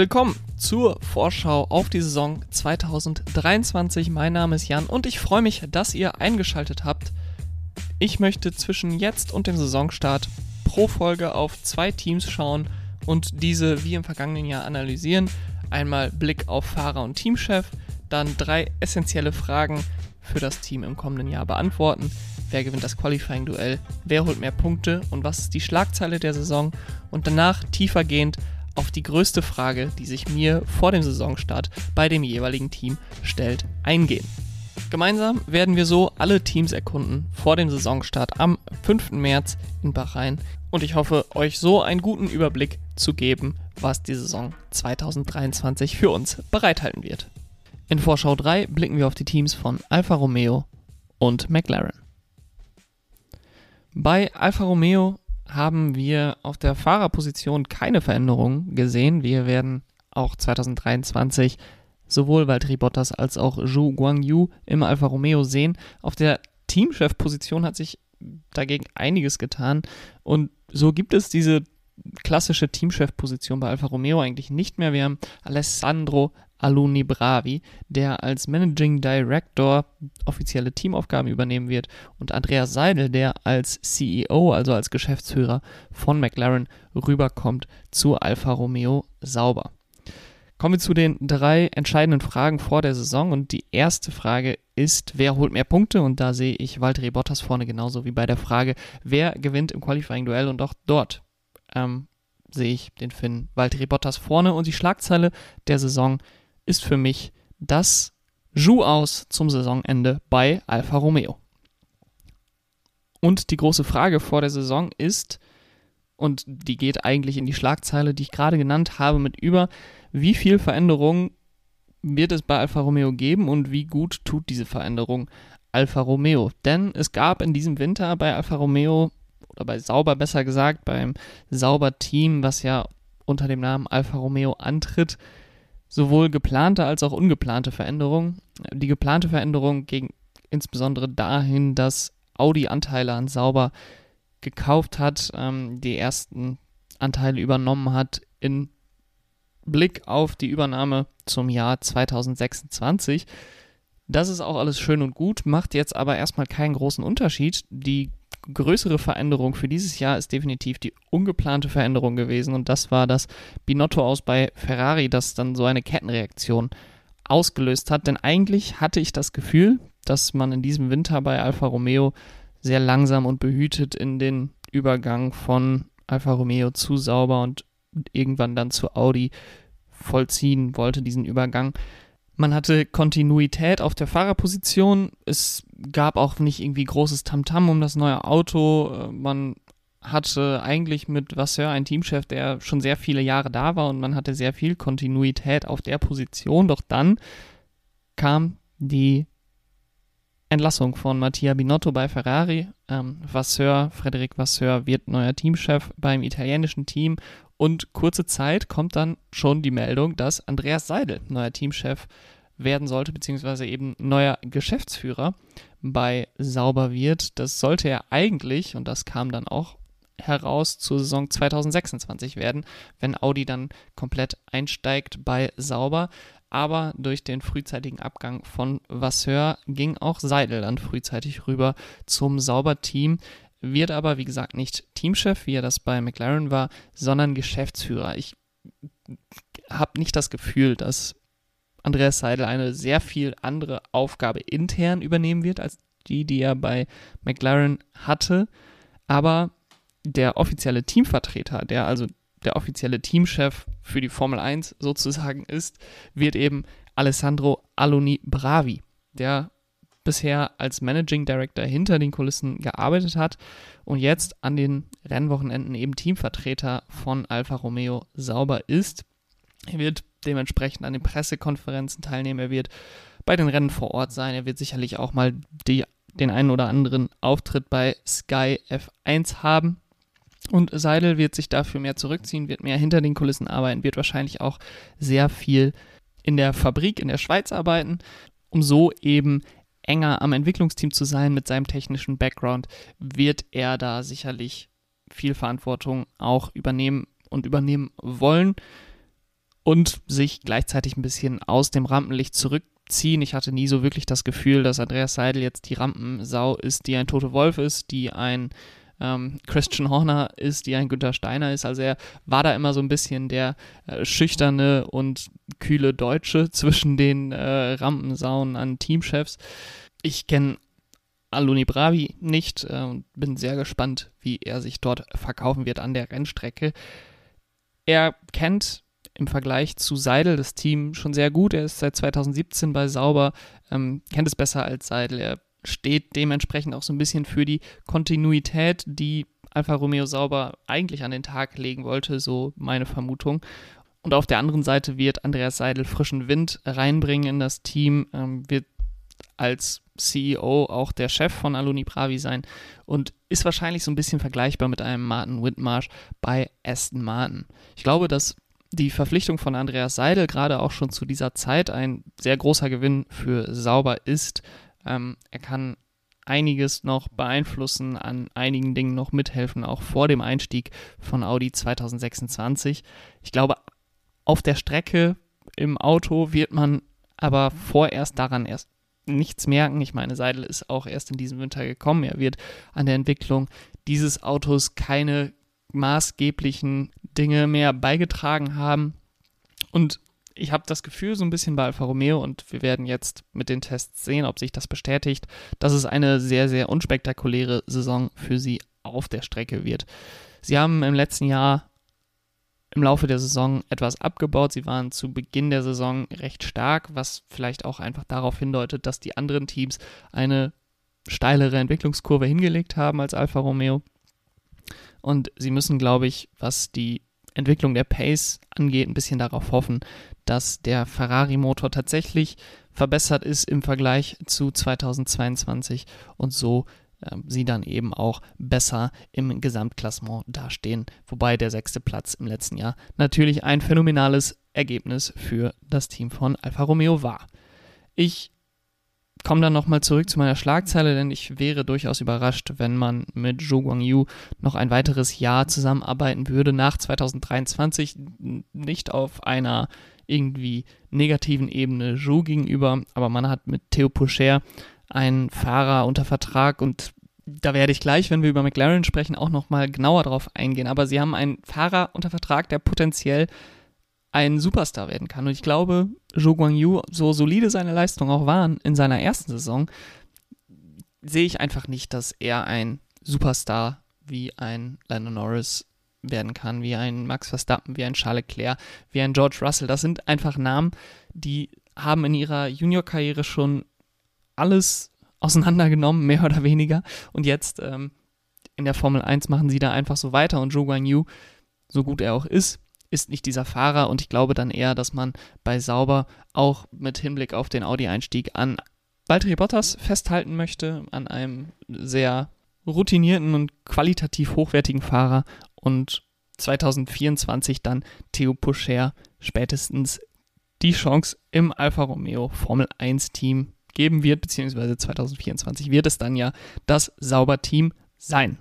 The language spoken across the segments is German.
willkommen zur Vorschau auf die Saison 2023. Mein Name ist Jan und ich freue mich, dass ihr eingeschaltet habt. Ich möchte zwischen jetzt und dem Saisonstart pro Folge auf zwei Teams schauen und diese wie im vergangenen Jahr analysieren. Einmal Blick auf Fahrer und Teamchef, dann drei essentielle Fragen für das Team im kommenden Jahr beantworten. Wer gewinnt das Qualifying-Duell? Wer holt mehr Punkte? Und was ist die Schlagzeile der Saison? Und danach tiefergehend auf die größte Frage, die sich mir vor dem Saisonstart bei dem jeweiligen Team stellt, eingehen. Gemeinsam werden wir so alle Teams erkunden vor dem Saisonstart am 5. März in Bahrain und ich hoffe, euch so einen guten Überblick zu geben, was die Saison 2023 für uns bereithalten wird. In Vorschau 3 blicken wir auf die Teams von Alfa Romeo und McLaren. Bei Alfa Romeo haben wir auf der Fahrerposition keine Veränderungen gesehen. Wir werden auch 2023 sowohl Valtteri Bottas als auch Zhou Guangyu im Alfa Romeo sehen. Auf der Teamchef-Position hat sich dagegen einiges getan und so gibt es diese klassische Teamchef-Position bei Alfa Romeo eigentlich nicht mehr. Wir haben Alessandro Aluni Bravi, der als Managing Director offizielle Teamaufgaben übernehmen wird, und Andreas Seidel, der als CEO, also als Geschäftsführer von McLaren, rüberkommt zu Alfa Romeo Sauber. Kommen wir zu den drei entscheidenden Fragen vor der Saison und die erste Frage ist, wer holt mehr Punkte? Und da sehe ich Valtteri Bottas vorne genauso wie bei der Frage, wer gewinnt im Qualifying-Duell und auch dort ähm, sehe ich den Finn Valtteri Bottas vorne und die Schlagzeile der Saison ist für mich das Jou aus zum Saisonende bei Alfa Romeo. Und die große Frage vor der Saison ist, und die geht eigentlich in die Schlagzeile, die ich gerade genannt habe, mit über, wie viel Veränderung wird es bei Alfa Romeo geben und wie gut tut diese Veränderung Alfa Romeo? Denn es gab in diesem Winter bei Alfa Romeo, oder bei Sauber besser gesagt, beim Sauber-Team, was ja unter dem Namen Alfa Romeo antritt, sowohl geplante als auch ungeplante Veränderungen. Die geplante Veränderung ging insbesondere dahin, dass Audi Anteile an Sauber gekauft hat, ähm, die ersten Anteile übernommen hat in Blick auf die Übernahme zum Jahr 2026. Das ist auch alles schön und gut, macht jetzt aber erstmal keinen großen Unterschied. Die größere Veränderung für dieses Jahr ist definitiv die ungeplante Veränderung gewesen und das war das Binotto aus bei Ferrari, das dann so eine Kettenreaktion ausgelöst hat. Denn eigentlich hatte ich das Gefühl, dass man in diesem Winter bei Alfa Romeo sehr langsam und behütet in den Übergang von Alfa Romeo zu Sauber und irgendwann dann zu Audi vollziehen wollte, diesen Übergang. Man hatte Kontinuität auf der Fahrerposition. Es gab auch nicht irgendwie großes Tamtam -Tam um das neue Auto. Man hatte eigentlich mit Vasseur einen Teamchef, der schon sehr viele Jahre da war und man hatte sehr viel Kontinuität auf der Position. Doch dann kam die Entlassung von Mattia Binotto bei Ferrari. Ähm, Vasseur, Frederik Vasseur wird neuer Teamchef beim italienischen Team und kurze Zeit kommt dann schon die Meldung, dass Andreas Seidel neuer Teamchef werden sollte, beziehungsweise eben neuer Geschäftsführer bei Sauber wird. Das sollte er eigentlich, und das kam dann auch heraus, zur Saison 2026 werden, wenn Audi dann komplett einsteigt bei Sauber aber durch den frühzeitigen Abgang von Vasseur ging auch Seidel dann frühzeitig rüber zum Sauber-Team, wird aber, wie gesagt, nicht Teamchef, wie er das bei McLaren war, sondern Geschäftsführer. Ich habe nicht das Gefühl, dass Andreas Seidel eine sehr viel andere Aufgabe intern übernehmen wird, als die, die er bei McLaren hatte. Aber der offizielle Teamvertreter, der also der offizielle Teamchef für die Formel 1 sozusagen ist, wird eben Alessandro Aloni Bravi, der bisher als Managing Director hinter den Kulissen gearbeitet hat und jetzt an den Rennwochenenden eben Teamvertreter von Alfa Romeo sauber ist. Er wird dementsprechend an den Pressekonferenzen teilnehmen, er wird bei den Rennen vor Ort sein, er wird sicherlich auch mal die, den einen oder anderen Auftritt bei Sky F1 haben. Und Seidel wird sich dafür mehr zurückziehen, wird mehr hinter den Kulissen arbeiten, wird wahrscheinlich auch sehr viel in der Fabrik in der Schweiz arbeiten, um so eben enger am Entwicklungsteam zu sein mit seinem technischen Background, wird er da sicherlich viel Verantwortung auch übernehmen und übernehmen wollen. und sich gleichzeitig ein bisschen aus dem Rampenlicht zurückziehen. Ich hatte nie so wirklich das Gefühl, dass Andreas Seidel jetzt die Rampensau ist, die ein Tote Wolf ist, die ein ähm, Christian Horner ist, die ein Günther Steiner ist. Also er war da immer so ein bisschen der äh, schüchterne und kühle Deutsche zwischen den äh, Rampensauen an Teamchefs. Ich kenne Aluni Bravi nicht äh, und bin sehr gespannt, wie er sich dort verkaufen wird an der Rennstrecke. Er kennt im Vergleich zu Seidel das Team schon sehr gut. Er ist seit 2017 bei Sauber, ähm, kennt es besser als Seidel. Er steht dementsprechend auch so ein bisschen für die Kontinuität, die Alfa Romeo Sauber eigentlich an den Tag legen wollte, so meine Vermutung. Und auf der anderen Seite wird Andreas Seidel frischen Wind reinbringen in das Team, ähm, wird als CEO auch der Chef von Aluni Bravi sein und ist wahrscheinlich so ein bisschen vergleichbar mit einem Martin Whitmarsh bei Aston Martin. Ich glaube, dass die Verpflichtung von Andreas Seidel gerade auch schon zu dieser Zeit ein sehr großer Gewinn für Sauber ist, ähm, er kann einiges noch beeinflussen, an einigen Dingen noch mithelfen, auch vor dem Einstieg von Audi 2026. Ich glaube, auf der Strecke im Auto wird man aber vorerst daran erst nichts merken. Ich meine, Seidel ist auch erst in diesem Winter gekommen. Er wird an der Entwicklung dieses Autos keine maßgeblichen Dinge mehr beigetragen haben. Und ich habe das Gefühl so ein bisschen bei Alfa Romeo und wir werden jetzt mit den Tests sehen, ob sich das bestätigt, dass es eine sehr, sehr unspektakuläre Saison für sie auf der Strecke wird. Sie haben im letzten Jahr im Laufe der Saison etwas abgebaut. Sie waren zu Beginn der Saison recht stark, was vielleicht auch einfach darauf hindeutet, dass die anderen Teams eine steilere Entwicklungskurve hingelegt haben als Alfa Romeo. Und sie müssen, glaube ich, was die Entwicklung der Pace angeht, ein bisschen darauf hoffen, dass der Ferrari-Motor tatsächlich verbessert ist im Vergleich zu 2022 und so äh, sie dann eben auch besser im Gesamtklassement dastehen. Wobei der sechste Platz im letzten Jahr natürlich ein phänomenales Ergebnis für das Team von Alfa Romeo war. Ich komme dann nochmal zurück zu meiner Schlagzeile, denn ich wäre durchaus überrascht, wenn man mit Zhou Guangyu noch ein weiteres Jahr zusammenarbeiten würde nach 2023. Nicht auf einer irgendwie negativen Ebene Zhou gegenüber, aber man hat mit Theo Pocher einen Fahrer unter Vertrag und da werde ich gleich, wenn wir über McLaren sprechen, auch nochmal genauer drauf eingehen. Aber sie haben einen Fahrer unter Vertrag, der potenziell ein Superstar werden kann. Und ich glaube, Zhou Guangyu, so solide seine Leistungen auch waren in seiner ersten Saison, sehe ich einfach nicht, dass er ein Superstar wie ein Lando Norris werden kann, wie ein Max Verstappen, wie ein Charles Leclerc, wie ein George Russell. Das sind einfach Namen, die haben in ihrer Junior-Karriere schon alles auseinandergenommen, mehr oder weniger. Und jetzt ähm, in der Formel 1 machen sie da einfach so weiter. Und Zhou Guanyu, so gut er auch ist, ist nicht dieser Fahrer und ich glaube dann eher, dass man bei Sauber auch mit Hinblick auf den Audi-Einstieg an Valtteri Bottas festhalten möchte, an einem sehr routinierten und qualitativ hochwertigen Fahrer und 2024 dann Theo Pocher spätestens die Chance im Alfa Romeo Formel 1 Team geben wird, beziehungsweise 2024 wird es dann ja das Sauber-Team sein.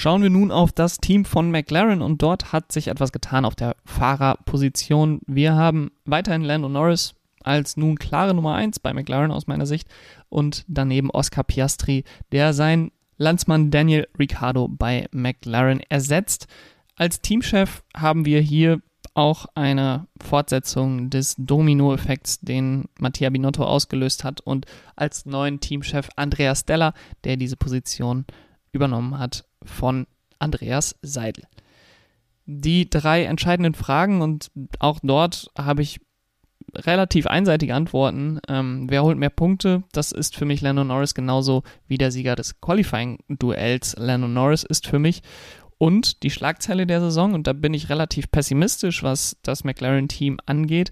Schauen wir nun auf das Team von McLaren und dort hat sich etwas getan auf der Fahrerposition. Wir haben weiterhin Lando Norris als nun klare Nummer 1 bei McLaren aus meiner Sicht und daneben Oscar Piastri, der sein Landsmann Daniel Ricciardo bei McLaren ersetzt. Als Teamchef haben wir hier auch eine Fortsetzung des Domino-Effekts, den Mattia Binotto ausgelöst hat und als neuen Teamchef Andreas Stella, der diese Position übernommen hat von Andreas Seidel. Die drei entscheidenden Fragen und auch dort habe ich relativ einseitige Antworten. Ähm, wer holt mehr Punkte? Das ist für mich Lando Norris genauso wie der Sieger des Qualifying-Duells. Lando Norris ist für mich und die Schlagzeile der Saison, und da bin ich relativ pessimistisch, was das McLaren-Team angeht,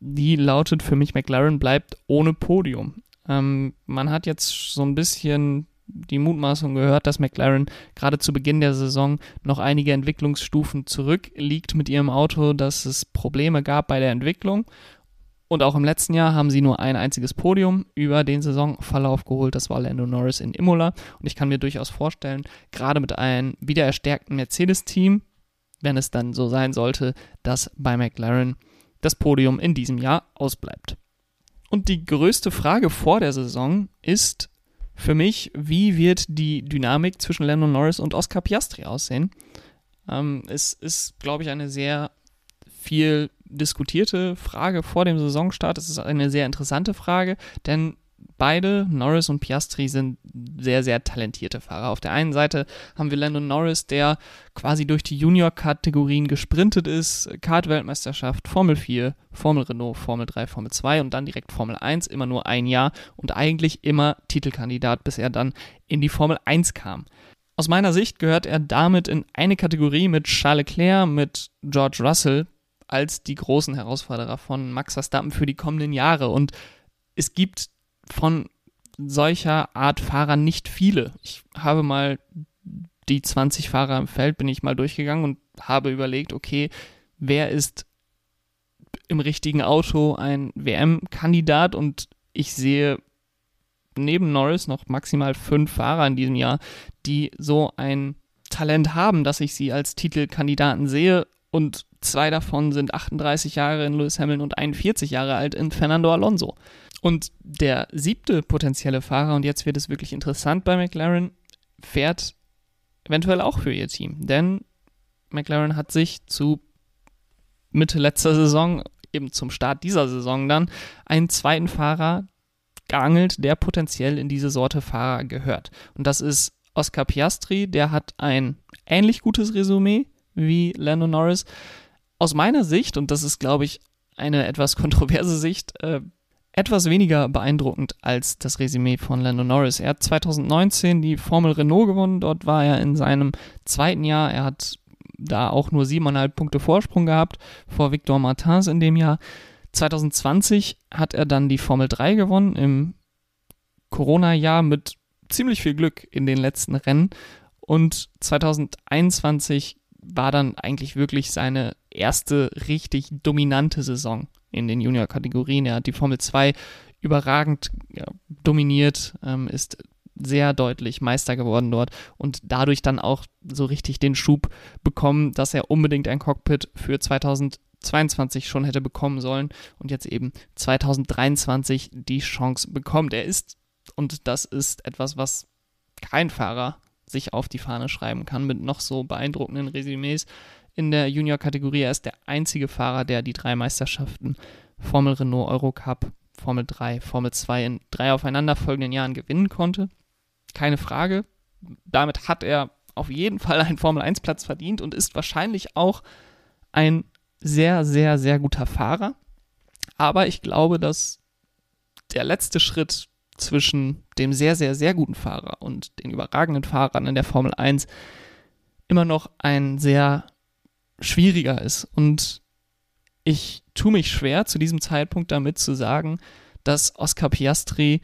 die lautet für mich, McLaren bleibt ohne Podium. Ähm, man hat jetzt so ein bisschen die Mutmaßung gehört, dass McLaren gerade zu Beginn der Saison noch einige Entwicklungsstufen zurückliegt mit ihrem Auto, dass es Probleme gab bei der Entwicklung und auch im letzten Jahr haben sie nur ein einziges Podium über den Saisonverlauf geholt. Das war Lando Norris in Imola. Und ich kann mir durchaus vorstellen, gerade mit einem wieder erstärkten Mercedes-Team, wenn es dann so sein sollte, dass bei McLaren das Podium in diesem Jahr ausbleibt. Und die größte Frage vor der Saison ist für mich, wie wird die Dynamik zwischen Lando Norris und Oscar Piastri aussehen? Ähm, es ist, glaube ich, eine sehr viel diskutierte Frage vor dem Saisonstart. Es ist eine sehr interessante Frage, denn beide, Norris und Piastri, sind sehr, sehr talentierte Fahrer. Auf der einen Seite haben wir Landon Norris, der quasi durch die Junior-Kategorien gesprintet ist, Kart-Weltmeisterschaft, Formel 4, Formel Renault, Formel 3, Formel 2 und dann direkt Formel 1, immer nur ein Jahr und eigentlich immer Titelkandidat, bis er dann in die Formel 1 kam. Aus meiner Sicht gehört er damit in eine Kategorie mit Charles Leclerc, mit George Russell als die großen Herausforderer von Max Verstappen für die kommenden Jahre. Und es gibt von solcher Art Fahrer nicht viele. Ich habe mal die 20 Fahrer im Feld, bin ich mal durchgegangen und habe überlegt, okay, wer ist im richtigen Auto ein WM-Kandidat und ich sehe neben Norris noch maximal fünf Fahrer in diesem Jahr, die so ein Talent haben, dass ich sie als Titelkandidaten sehe und zwei davon sind 38 Jahre in Lewis Hamilton und 41 Jahre alt in Fernando Alonso. Und der siebte potenzielle Fahrer, und jetzt wird es wirklich interessant bei McLaren, fährt eventuell auch für ihr Team. Denn McLaren hat sich zu Mitte letzter Saison, eben zum Start dieser Saison dann, einen zweiten Fahrer geangelt, der potenziell in diese Sorte Fahrer gehört. Und das ist Oscar Piastri, der hat ein ähnlich gutes Resümee wie Lando Norris. Aus meiner Sicht, und das ist, glaube ich, eine etwas kontroverse Sicht, äh, etwas weniger beeindruckend als das Resümee von Lando Norris. Er hat 2019 die Formel Renault gewonnen. Dort war er in seinem zweiten Jahr. Er hat da auch nur siebeneinhalb Punkte Vorsprung gehabt vor Victor Martins in dem Jahr. 2020 hat er dann die Formel 3 gewonnen im Corona-Jahr mit ziemlich viel Glück in den letzten Rennen. Und 2021 war dann eigentlich wirklich seine erste richtig dominante Saison in den Junior-Kategorien. Er hat die Formel 2 überragend ja, dominiert, ähm, ist sehr deutlich Meister geworden dort und dadurch dann auch so richtig den Schub bekommen, dass er unbedingt ein Cockpit für 2022 schon hätte bekommen sollen und jetzt eben 2023 die Chance bekommt. Er ist, und das ist etwas, was kein Fahrer sich auf die Fahne schreiben kann mit noch so beeindruckenden Resümees, in der Junior-Kategorie. Er ist der einzige Fahrer, der die drei Meisterschaften Formel Renault Eurocup, Formel 3, Formel 2 in drei aufeinanderfolgenden Jahren gewinnen konnte. Keine Frage. Damit hat er auf jeden Fall einen Formel 1 Platz verdient und ist wahrscheinlich auch ein sehr, sehr, sehr guter Fahrer. Aber ich glaube, dass der letzte Schritt zwischen dem sehr, sehr, sehr guten Fahrer und den überragenden Fahrern in der Formel 1 immer noch ein sehr schwieriger ist. Und ich tue mich schwer, zu diesem Zeitpunkt damit zu sagen, dass Oscar Piastri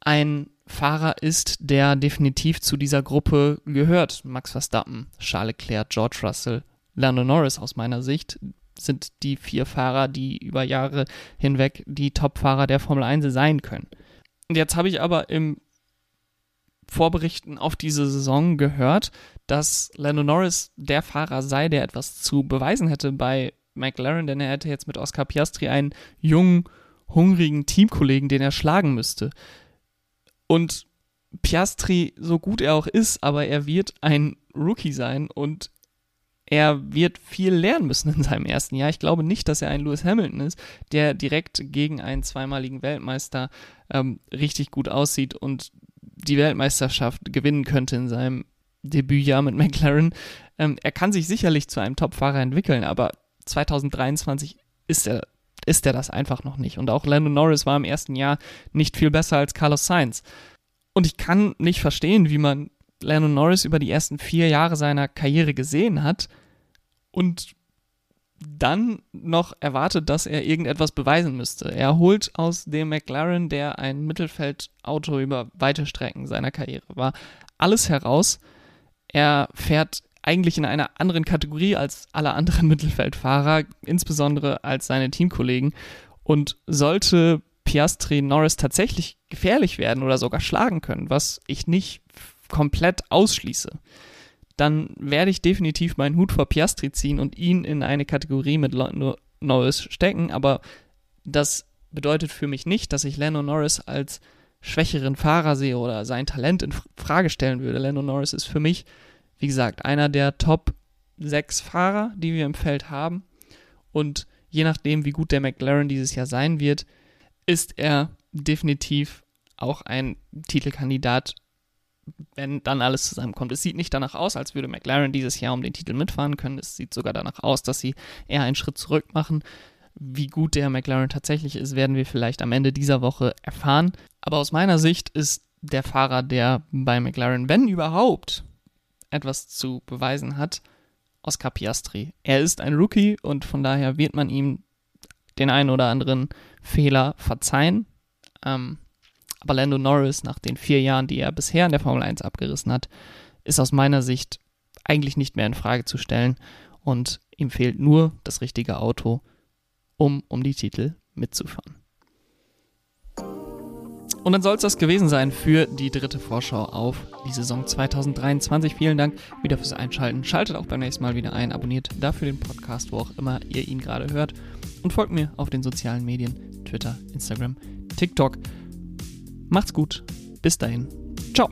ein Fahrer ist, der definitiv zu dieser Gruppe gehört. Max Verstappen, Charles Leclerc, George Russell, Lando Norris aus meiner Sicht sind die vier Fahrer, die über Jahre hinweg die Top-Fahrer der Formel 1 sein können. Und jetzt habe ich aber im Vorberichten auf diese Saison gehört, dass Lando Norris der Fahrer sei, der etwas zu beweisen hätte bei McLaren, denn er hätte jetzt mit Oscar Piastri einen jungen, hungrigen Teamkollegen, den er schlagen müsste. Und Piastri, so gut er auch ist, aber er wird ein Rookie sein und er wird viel lernen müssen in seinem ersten Jahr. Ich glaube nicht, dass er ein Lewis Hamilton ist, der direkt gegen einen zweimaligen Weltmeister ähm, richtig gut aussieht und die Weltmeisterschaft gewinnen könnte in seinem Debütjahr mit McLaren. Ähm, er kann sich sicherlich zu einem Top-Fahrer entwickeln, aber 2023 ist er, ist er das einfach noch nicht. Und auch Lando Norris war im ersten Jahr nicht viel besser als Carlos Sainz. Und ich kann nicht verstehen, wie man Lando Norris über die ersten vier Jahre seiner Karriere gesehen hat und dann noch erwartet, dass er irgendetwas beweisen müsste. Er holt aus dem McLaren, der ein Mittelfeldauto über weite Strecken seiner Karriere war, alles heraus. Er fährt eigentlich in einer anderen Kategorie als alle anderen Mittelfeldfahrer, insbesondere als seine Teamkollegen. Und sollte Piastri Norris tatsächlich gefährlich werden oder sogar schlagen können, was ich nicht komplett ausschließe, dann werde ich definitiv meinen Hut vor Piastri ziehen und ihn in eine Kategorie mit Lando Norris stecken. Aber das bedeutet für mich nicht, dass ich Lando Norris als schwächeren Fahrer sehe oder sein Talent in Frage stellen würde. Lando Norris ist für mich, wie gesagt, einer der Top 6 Fahrer, die wir im Feld haben. Und je nachdem, wie gut der McLaren dieses Jahr sein wird, ist er definitiv auch ein Titelkandidat, wenn dann alles zusammenkommt. Es sieht nicht danach aus, als würde McLaren dieses Jahr um den Titel mitfahren können. Es sieht sogar danach aus, dass sie eher einen Schritt zurück machen. Wie gut der McLaren tatsächlich ist, werden wir vielleicht am Ende dieser Woche erfahren. Aber aus meiner Sicht ist der Fahrer, der bei McLaren, wenn überhaupt, etwas zu beweisen hat, Oscar Piastri. Er ist ein Rookie und von daher wird man ihm den einen oder anderen Fehler verzeihen. Ähm, aber Lando Norris, nach den vier Jahren, die er bisher in der Formel 1 abgerissen hat, ist aus meiner Sicht eigentlich nicht mehr in Frage zu stellen und ihm fehlt nur das richtige Auto, um um die Titel mitzufahren. Und dann soll es das gewesen sein für die dritte Vorschau auf die Saison 2023. Vielen Dank wieder fürs Einschalten. Schaltet auch beim nächsten Mal wieder ein, abonniert dafür den Podcast, wo auch immer ihr ihn gerade hört. Und folgt mir auf den sozialen Medien, Twitter, Instagram, TikTok. Macht's gut. Bis dahin. Ciao.